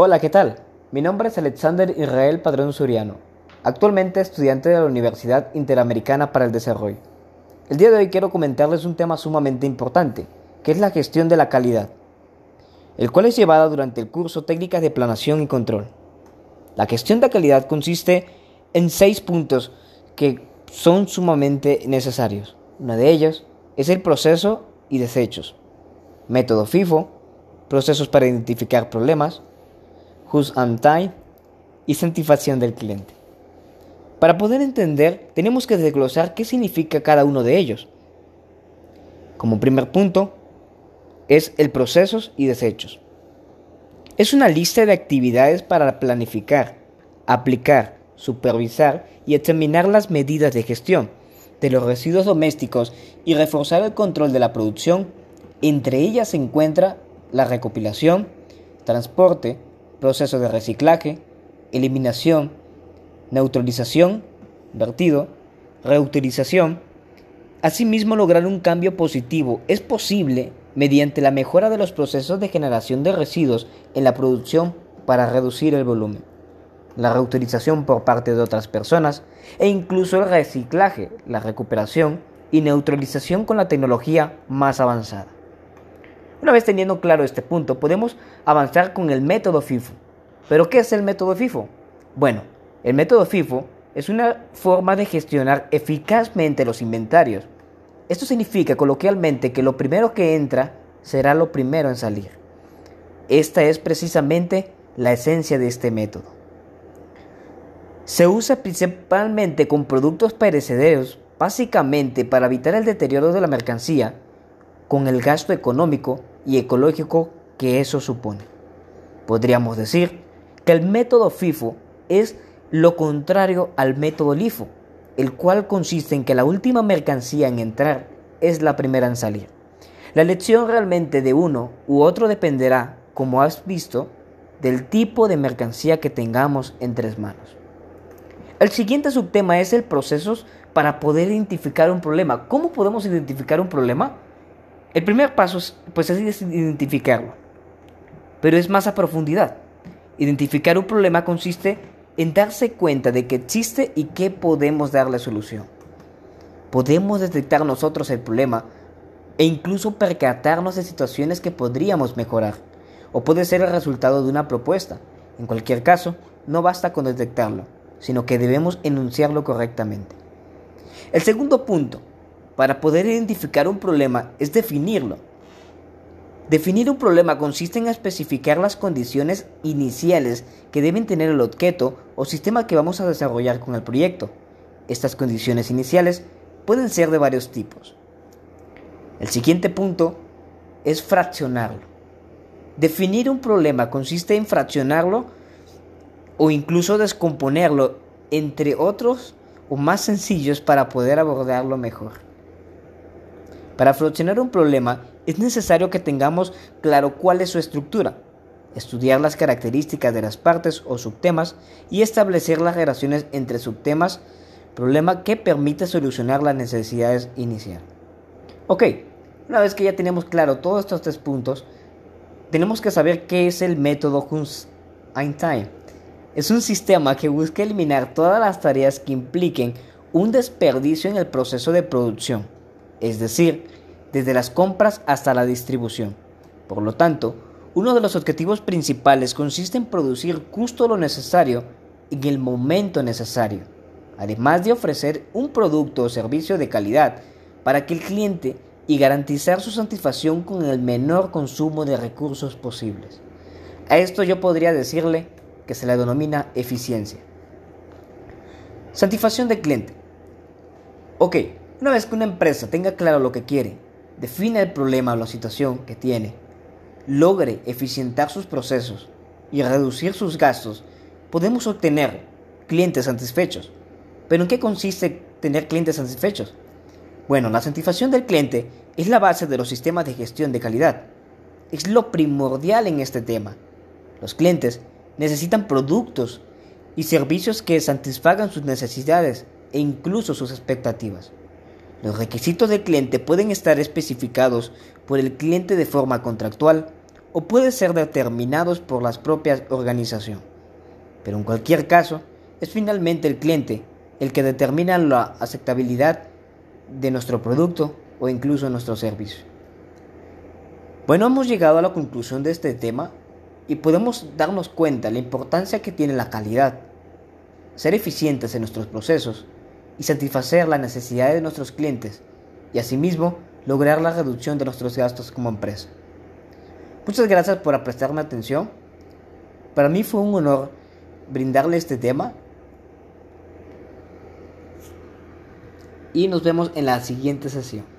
Hola, ¿qué tal? Mi nombre es Alexander Israel Padrón Suriano, actualmente estudiante de la Universidad Interamericana para el Desarrollo. El día de hoy quiero comentarles un tema sumamente importante, que es la gestión de la calidad, el cual es llevada durante el curso Técnicas de Planación y Control. La gestión de calidad consiste en seis puntos que son sumamente necesarios. Uno de ellos es el proceso y desechos, método FIFO, procesos para identificar problemas, Just and Time y satisfacción del cliente. Para poder entender, tenemos que desglosar qué significa cada uno de ellos. Como primer punto, es el procesos y desechos. Es una lista de actividades para planificar, aplicar, supervisar y examinar las medidas de gestión de los residuos domésticos y reforzar el control de la producción. Entre ellas se encuentra la recopilación, transporte, proceso de reciclaje, eliminación, neutralización, vertido, reutilización. Asimismo, lograr un cambio positivo es posible mediante la mejora de los procesos de generación de residuos en la producción para reducir el volumen, la reutilización por parte de otras personas e incluso el reciclaje, la recuperación y neutralización con la tecnología más avanzada. Una vez teniendo claro este punto, podemos avanzar con el método FIFO. ¿Pero qué es el método FIFO? Bueno, el método FIFO es una forma de gestionar eficazmente los inventarios. Esto significa coloquialmente que lo primero que entra será lo primero en salir. Esta es precisamente la esencia de este método. Se usa principalmente con productos perecederos, básicamente para evitar el deterioro de la mercancía, con el gasto económico y ecológico que eso supone. Podríamos decir que el método FIFO es lo contrario al método LIFO, el cual consiste en que la última mercancía en entrar es la primera en salir. La elección realmente de uno u otro dependerá, como has visto, del tipo de mercancía que tengamos en tres manos. El siguiente subtema es el proceso para poder identificar un problema. ¿Cómo podemos identificar un problema? El primer paso es, pues, es identificarlo, pero es más a profundidad. Identificar un problema consiste en darse cuenta de que existe y que podemos darle solución. Podemos detectar nosotros el problema e incluso percatarnos de situaciones que podríamos mejorar, o puede ser el resultado de una propuesta. En cualquier caso, no basta con detectarlo, sino que debemos enunciarlo correctamente. El segundo punto para poder identificar un problema es definirlo. Definir un problema consiste en especificar las condiciones iniciales que deben tener el objeto o sistema que vamos a desarrollar con el proyecto. Estas condiciones iniciales pueden ser de varios tipos. El siguiente punto es fraccionarlo. Definir un problema consiste en fraccionarlo o incluso descomponerlo entre otros o más sencillos para poder abordarlo mejor. Para fraccionar un problema es necesario que tengamos claro cuál es su estructura, estudiar las características de las partes o subtemas y establecer las relaciones entre subtemas, problema que permite solucionar las necesidades iniciales. Ok, una vez que ya tenemos claro todos estos tres puntos, tenemos que saber qué es el método Kunst-Einstein. Es un sistema que busca eliminar todas las tareas que impliquen un desperdicio en el proceso de producción es decir, desde las compras hasta la distribución. Por lo tanto, uno de los objetivos principales consiste en producir justo lo necesario en el momento necesario, además de ofrecer un producto o servicio de calidad para que el cliente y garantizar su satisfacción con el menor consumo de recursos posibles. A esto yo podría decirle que se le denomina eficiencia. Satisfacción del cliente. Ok, una vez que una empresa tenga claro lo que quiere, define el problema o la situación que tiene, logre eficientar sus procesos y reducir sus gastos, podemos obtener clientes satisfechos. ¿Pero en qué consiste tener clientes satisfechos? Bueno, la satisfacción del cliente es la base de los sistemas de gestión de calidad. Es lo primordial en este tema. Los clientes necesitan productos y servicios que satisfagan sus necesidades e incluso sus expectativas. Los requisitos del cliente pueden estar especificados por el cliente de forma contractual o puede ser determinados por las propias organizaciones. Pero en cualquier caso, es finalmente el cliente el que determina la aceptabilidad de nuestro producto o incluso nuestro servicio. Bueno, hemos llegado a la conclusión de este tema y podemos darnos cuenta de la importancia que tiene la calidad, ser eficientes en nuestros procesos y satisfacer las necesidades de nuestros clientes y asimismo lograr la reducción de nuestros gastos como empresa. Muchas gracias por prestarme atención. Para mí fue un honor brindarle este tema y nos vemos en la siguiente sesión.